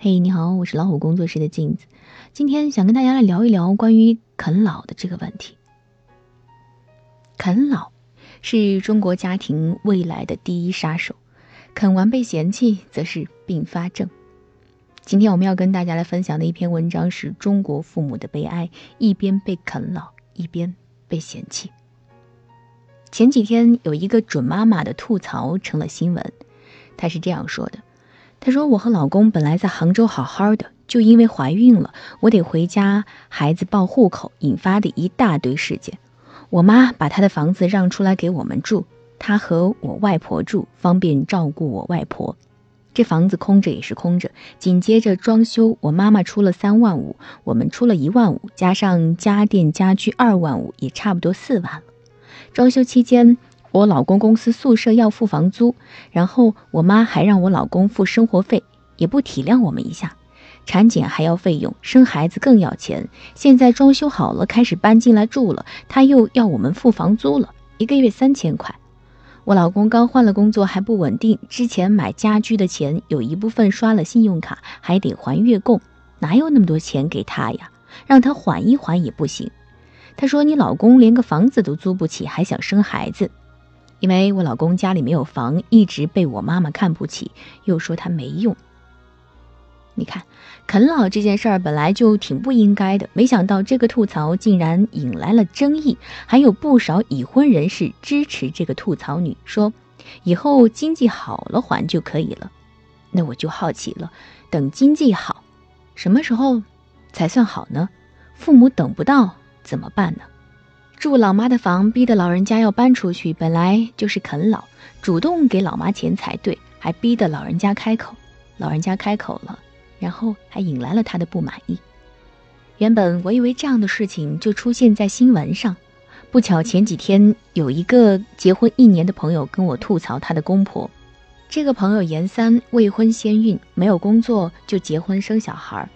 嘿，你好，我是老虎工作室的镜子。今天想跟大家来聊一聊关于啃老的这个问题。啃老是中国家庭未来的第一杀手，啃完被嫌弃则是并发症。今天我们要跟大家来分享的一篇文章是中国父母的悲哀：一边被啃老，一边被嫌弃。前几天有一个准妈妈的吐槽成了新闻，她是这样说的。她说：“我和老公本来在杭州好好的，就因为怀孕了，我得回家，孩子报户口，引发的一大堆事件。我妈把她的房子让出来给我们住，她和我外婆住，方便照顾我外婆。这房子空着也是空着。紧接着装修，我妈妈出了三万五，我们出了一万五，加上家电家居二万五，也差不多四万了。装修期间。”我老公公司宿舍要付房租，然后我妈还让我老公付生活费，也不体谅我们一下。产检还要费用，生孩子更要钱。现在装修好了，开始搬进来住了，他又要我们付房租了，一个月三千块。我老公刚换了工作，还不稳定，之前买家居的钱有一部分刷了信用卡，还得还月供，哪有那么多钱给他呀？让他缓一缓也不行。他说：“你老公连个房子都租不起，还想生孩子。”因为我老公家里没有房，一直被我妈妈看不起，又说他没用。你看，啃老这件事儿本来就挺不应该的，没想到这个吐槽竟然引来了争议，还有不少已婚人士支持这个吐槽女，说以后经济好了还就可以了。那我就好奇了，等经济好，什么时候才算好呢？父母等不到怎么办呢？住老妈的房，逼得老人家要搬出去，本来就是啃老，主动给老妈钱才对，还逼得老人家开口，老人家开口了，然后还引来了他的不满意。原本我以为这样的事情就出现在新闻上，不巧前几天有一个结婚一年的朋友跟我吐槽他的公婆，这个朋友严三，未婚先孕，没有工作就结婚生小孩。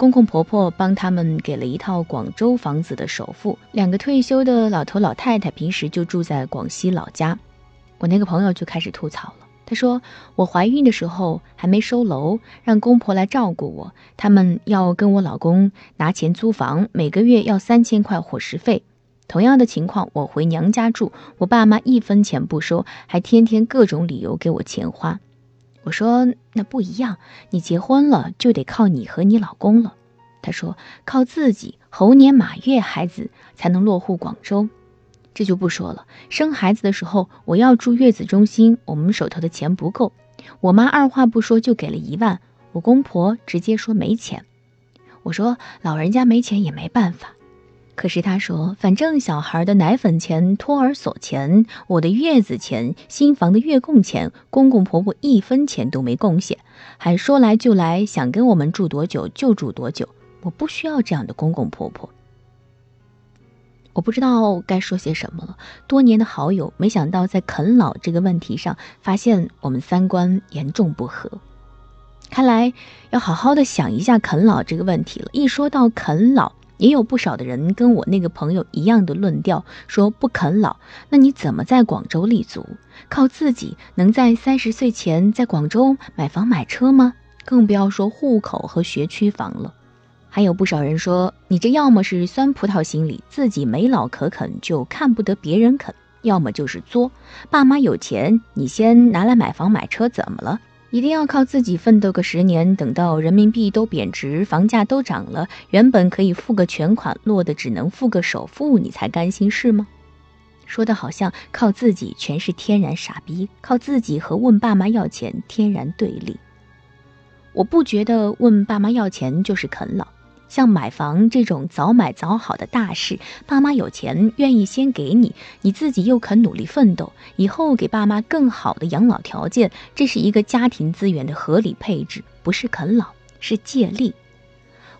公公婆婆帮他们给了一套广州房子的首付，两个退休的老头老太太平时就住在广西老家。我那个朋友就开始吐槽了，他说：“我怀孕的时候还没收楼，让公婆来照顾我，他们要跟我老公拿钱租房，每个月要三千块伙食费。同样的情况，我回娘家住，我爸妈一分钱不收，还天天各种理由给我钱花。”我说那不一样，你结婚了就得靠你和你老公了。他说靠自己，猴年马月孩子才能落户广州。这就不说了。生孩子的时候我要住月子中心，我们手头的钱不够，我妈二话不说就给了一万，我公婆直接说没钱。我说老人家没钱也没办法。可是他说，反正小孩的奶粉钱、托儿所钱、我的月子钱、新房的月供钱，公公婆婆一分钱都没贡献，还说来就来，想跟我们住多久就住多久。我不需要这样的公公婆婆。我不知道该说些什么了。多年的好友，没想到在啃老这个问题上，发现我们三观严重不合。看来要好好的想一下啃老这个问题了。一说到啃老，也有不少的人跟我那个朋友一样的论调，说不啃老，那你怎么在广州立足？靠自己能在三十岁前在广州买房买车吗？更不要说户口和学区房了。还有不少人说，你这要么是酸葡萄心理，自己没老可啃，就看不得别人啃；要么就是作，爸妈有钱，你先拿来买房买车，怎么了？一定要靠自己奋斗个十年，等到人民币都贬值，房价都涨了，原本可以付个全款，落得只能付个首付，你才甘心是吗？说的好像靠自己全是天然傻逼，靠自己和问爸妈要钱天然对立。我不觉得问爸妈要钱就是啃老。像买房这种早买早好的大事，爸妈有钱愿意先给你，你自己又肯努力奋斗，以后给爸妈更好的养老条件，这是一个家庭资源的合理配置，不是啃老，是借力。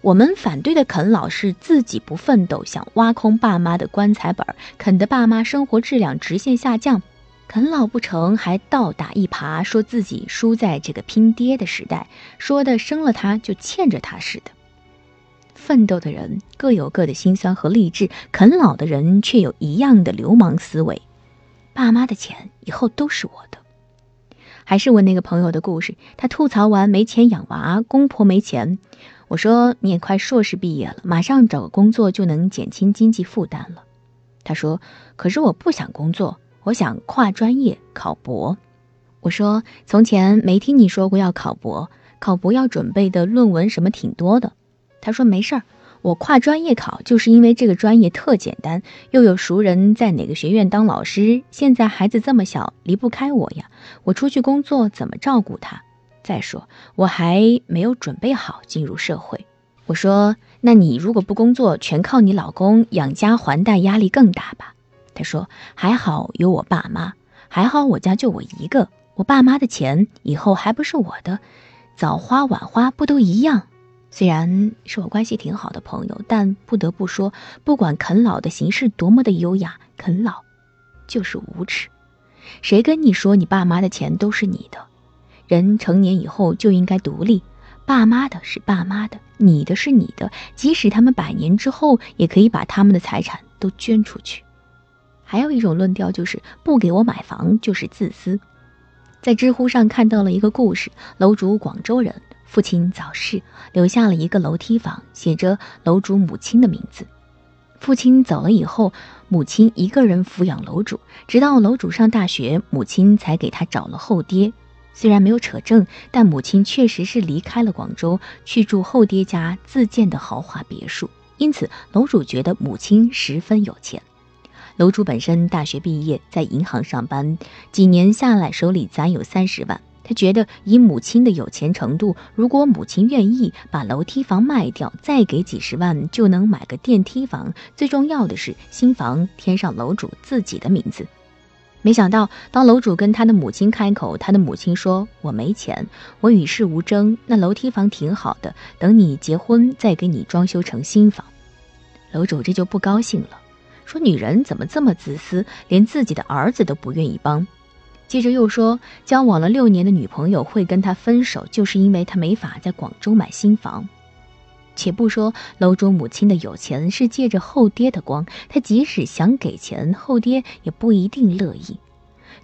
我们反对的啃老是自己不奋斗，想挖空爸妈的棺材本，啃得爸妈生活质量直线下降。啃老不成还倒打一耙，说自己输在这个拼爹的时代，说的生了他就欠着他似的。奋斗的人各有各的辛酸和励志，啃老的人却有一样的流氓思维。爸妈的钱以后都是我的。还是我那个朋友的故事，他吐槽完没钱养娃，公婆没钱。我说你也快硕士毕业了，马上找个工作就能减轻经济负担了。他说：“可是我不想工作，我想跨专业考博。”我说：“从前没听你说过要考博，考博要准备的论文什么挺多的。”他说：“没事儿。”我跨专业考，就是因为这个专业特简单，又有熟人在哪个学院当老师。现在孩子这么小，离不开我呀。我出去工作怎么照顾他？再说我还没有准备好进入社会。我说，那你如果不工作，全靠你老公养家还贷，压力更大吧？他说，还好有我爸妈，还好我家就我一个，我爸妈的钱以后还不是我的，早花晚花不都一样？虽然是我关系挺好的朋友，但不得不说，不管啃老的形式多么的优雅，啃老就是无耻。谁跟你说你爸妈的钱都是你的？人成年以后就应该独立，爸妈的是爸妈的，你的是你的。即使他们百年之后，也可以把他们的财产都捐出去。还有一种论调就是，不给我买房就是自私。在知乎上看到了一个故事，楼主广州人。父亲早逝，留下了一个楼梯房，写着楼主母亲的名字。父亲走了以后，母亲一个人抚养楼主，直到楼主上大学，母亲才给他找了后爹。虽然没有扯证，但母亲确实是离开了广州，去住后爹家自建的豪华别墅。因此，楼主觉得母亲十分有钱。楼主本身大学毕业，在银行上班，几年下来手里攒有三十万。他觉得以母亲的有钱程度，如果母亲愿意把楼梯房卖掉，再给几十万，就能买个电梯房。最重要的是，新房添上楼主自己的名字。没想到，当楼主跟他的母亲开口，他的母亲说：“我没钱，我与世无争。那楼梯房挺好的，等你结婚再给你装修成新房。”楼主这就不高兴了，说：“女人怎么这么自私，连自己的儿子都不愿意帮？”接着又说，交往了六年的女朋友会跟他分手，就是因为他没法在广州买新房。且不说楼主母亲的有钱是借着后爹的光，他即使想给钱，后爹也不一定乐意。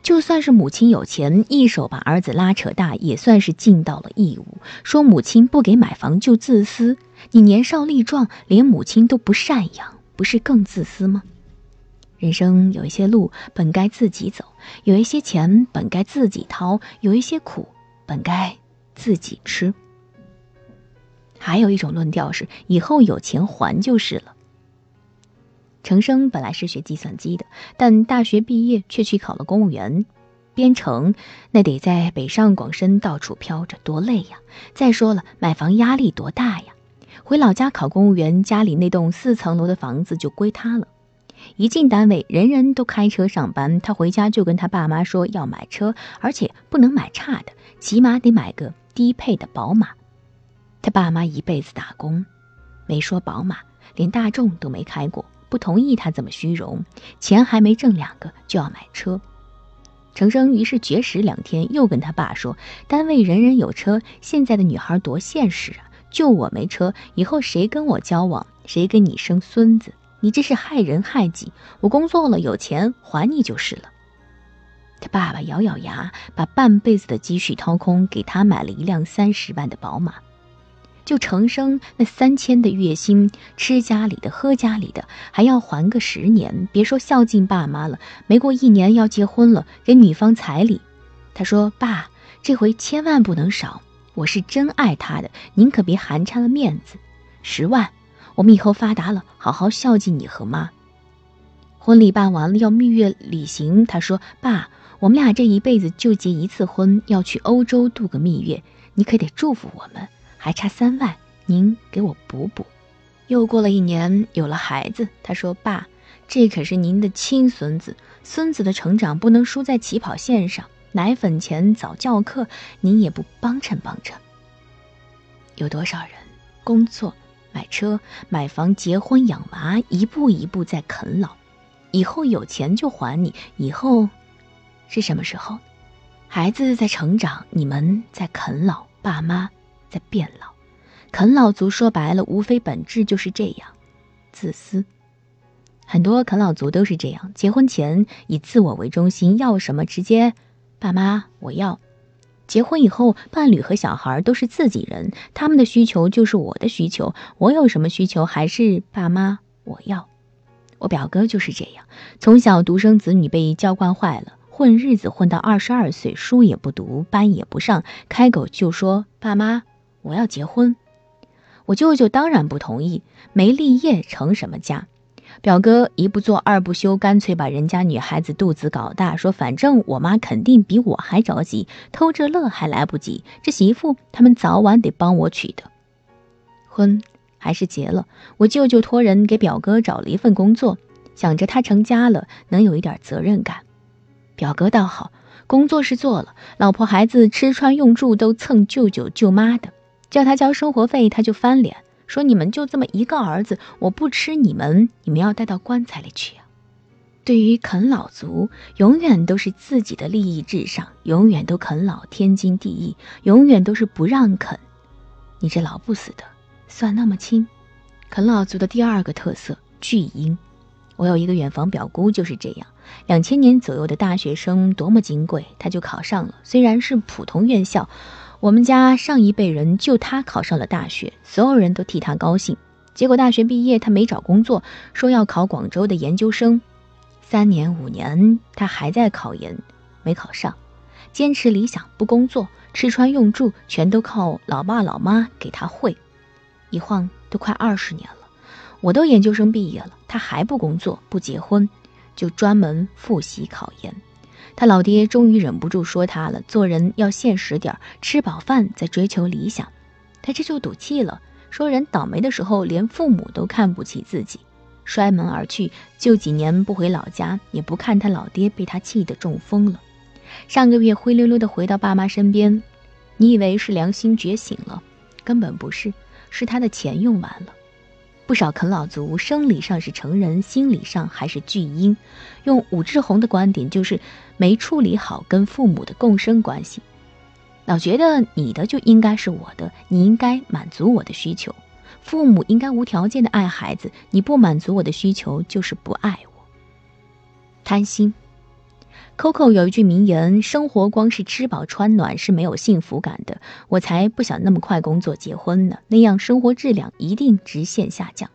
就算是母亲有钱，一手把儿子拉扯大，也算是尽到了义务。说母亲不给买房就自私，你年少力壮，连母亲都不赡养，不是更自私吗？人生有一些路本该自己走，有一些钱本该自己掏，有一些苦本该自己吃。还有一种论调是，以后有钱还就是了。程生本来是学计算机的，但大学毕业却去考了公务员，编程那得在北上广深到处飘着，多累呀！再说了，买房压力多大呀？回老家考公务员，家里那栋四层楼的房子就归他了。一进单位，人人都开车上班。他回家就跟他爸妈说要买车，而且不能买差的，起码得买个低配的宝马。他爸妈一辈子打工，没说宝马，连大众都没开过，不同意他这么虚荣。钱还没挣两个就要买车，程生于是绝食两天，又跟他爸说：单位人人有车，现在的女孩多现实啊！就我没车，以后谁跟我交往，谁跟你生孙子？你这是害人害己！我工作了，有钱还你就是了。他爸爸咬咬牙，把半辈子的积蓄掏空，给他买了一辆三十万的宝马。就程生那三千的月薪，吃家里的，喝家里的，还要还个十年。别说孝敬爸妈了，没过一年要结婚了，给女方彩礼。他说：“爸，这回千万不能少，我是真爱他的，您可别寒碜了面子。十万。”我们以后发达了，好好孝敬你和妈。婚礼办完了，要蜜月旅行。他说：“爸，我们俩这一辈子就结一次婚，要去欧洲度个蜜月，你可得祝福我们。还差三万，您给我补补。”又过了一年，有了孩子。他说：“爸，这可是您的亲孙子，孙子的成长不能输在起跑线上。奶粉钱、早教课，您也不帮衬帮衬。”有多少人工作？买车、买房、结婚、养娃，一步一步在啃老。以后有钱就还你。以后是什么时候？孩子在成长，你们在啃老，爸妈在变老。啃老族说白了，无非本质就是这样：自私。很多啃老族都是这样，结婚前以自我为中心，要什么直接爸妈我要。结婚以后，伴侣和小孩都是自己人，他们的需求就是我的需求，我有什么需求还是爸妈我要。我表哥就是这样，从小独生子女被娇惯坏了，混日子混到二十二岁，书也不读，班也不上，开口就说：“爸妈，我要结婚。”我舅舅当然不同意，没立业成什么家？表哥一不做二不休，干脆把人家女孩子肚子搞大，说反正我妈肯定比我还着急，偷着乐还来不及，这媳妇他们早晚得帮我娶的。婚还是结了，我舅舅托人给表哥找了一份工作，想着他成家了能有一点责任感。表哥倒好，工作是做了，老婆孩子吃穿用住都蹭舅舅舅妈的。叫他交生活费，他就翻脸说：“你们就这么一个儿子，我不吃你们，你们要带到棺材里去啊！”对于啃老族，永远都是自己的利益至上，永远都啃老天经地义，永远都是不让啃。你这老不死的，算那么轻？啃老族的第二个特色，巨婴。我有一个远房表姑就是这样，两千年左右的大学生多么金贵，他就考上了，虽然是普通院校。我们家上一辈人就他考上了大学，所有人都替他高兴。结果大学毕业，他没找工作，说要考广州的研究生。三年五年，他还在考研，没考上。坚持理想，不工作，吃穿用住全都靠老爸老妈给他汇。一晃都快二十年了，我都研究生毕业了，他还不工作，不结婚，就专门复习考研。他老爹终于忍不住说他了：“做人要现实点，吃饱饭再追求理想。”他这就赌气了，说人倒霉的时候连父母都看不起自己，摔门而去，就几年不回老家，也不看他老爹被他气得中风了。上个月灰溜溜的回到爸妈身边，你以为是良心觉醒了，根本不是，是他的钱用完了。不少啃老族生理上是成人，心理上还是巨婴。用武志红的观点，就是没处理好跟父母的共生关系，老觉得你的就应该是我的，你应该满足我的需求。父母应该无条件的爱孩子，你不满足我的需求就是不爱我。贪心。Coco 有一句名言：“生活光是吃饱穿暖是没有幸福感的。”我才不想那么快工作结婚呢，那样生活质量一定直线下降。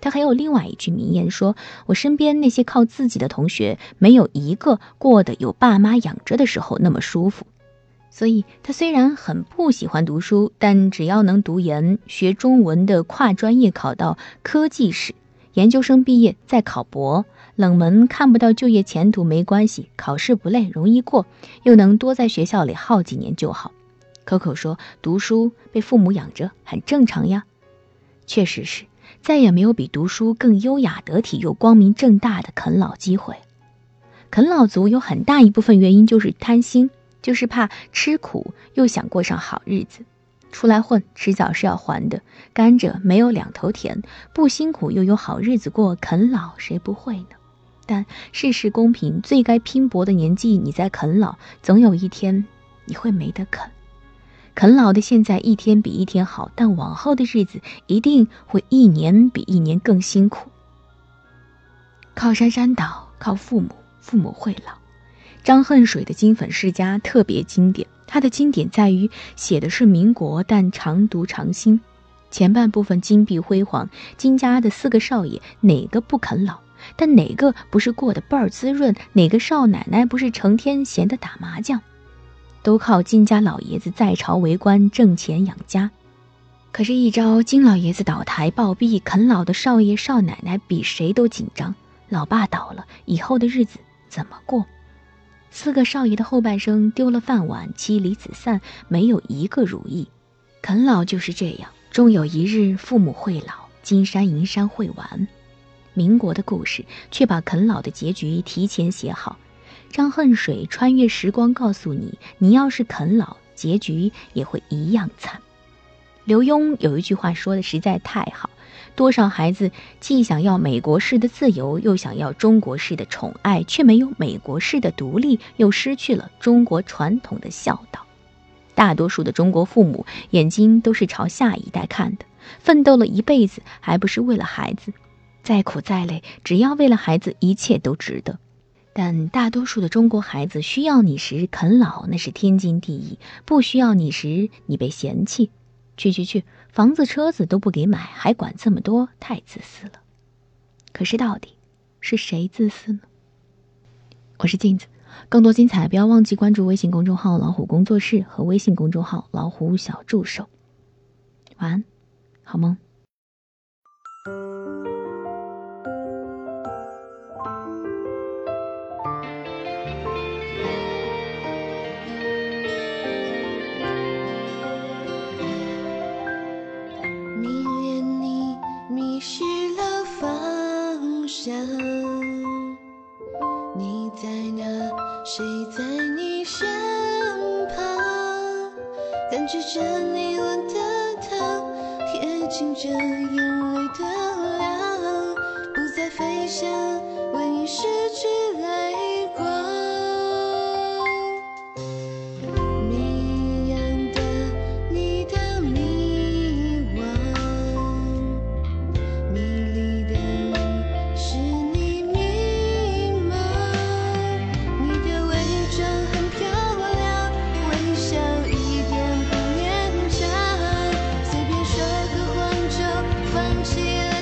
他还有另外一句名言说：“我身边那些靠自己的同学，没有一个过得有爸妈养着的时候那么舒服。”所以，他虽然很不喜欢读书，但只要能读研、学中文的跨专业考到科技史，研究生毕业再考博。冷门看不到就业前途没关系，考试不累，容易过，又能多在学校里耗几年就好。可可说：“读书被父母养着很正常呀。”确实是，再也没有比读书更优雅得体又光明正大的啃老机会。啃老族有很大一部分原因就是贪心，就是怕吃苦又想过上好日子。出来混，迟早是要还的。甘蔗没有两头甜，不辛苦又有好日子过，啃老谁不会呢？但世事公平，最该拼搏的年纪，你在啃老，总有一天你会没得啃。啃老的现在一天比一天好，但往后的日子一定会一年比一年更辛苦。靠山山倒，靠父母，父母会老。张恨水的《金粉世家》特别经典，它的经典在于写的是民国，但常读常新。前半部分金碧辉煌，金家的四个少爷哪个不啃老？但哪个不是过得倍儿滋润？哪个少奶奶不是成天闲得打麻将？都靠金家老爷子在朝为官挣钱养家。可是，一朝金老爷子倒台暴毙，啃老的少爷少奶奶比谁都紧张。老爸倒了，以后的日子怎么过？四个少爷的后半生丢了饭碗，妻离子散，没有一个如意。啃老就是这样，终有一日父母会老，金山银山会完。民国的故事，却把啃老的结局提前写好。张恨水穿越时光，告诉你：你要是啃老，结局也会一样惨。刘墉有一句话说的实在太好：多少孩子既想要美国式的自由，又想要中国式的宠爱，却没有美国式的独立，又失去了中国传统的孝道。大多数的中国父母眼睛都是朝下一代看的，奋斗了一辈子，还不是为了孩子？再苦再累，只要为了孩子，一切都值得。但大多数的中国孩子需要你时啃老，那是天经地义；不需要你时，你被嫌弃。去去去，房子车子都不给买，还管这么多，太自私了。可是到底是谁自私呢？我是镜子，更多精彩不要忘记关注微信公众号“老虎工作室”和微信公众号“老虎小助手”。晚安，好梦。身旁感觉着你吻的烫，也亲着眼泪的只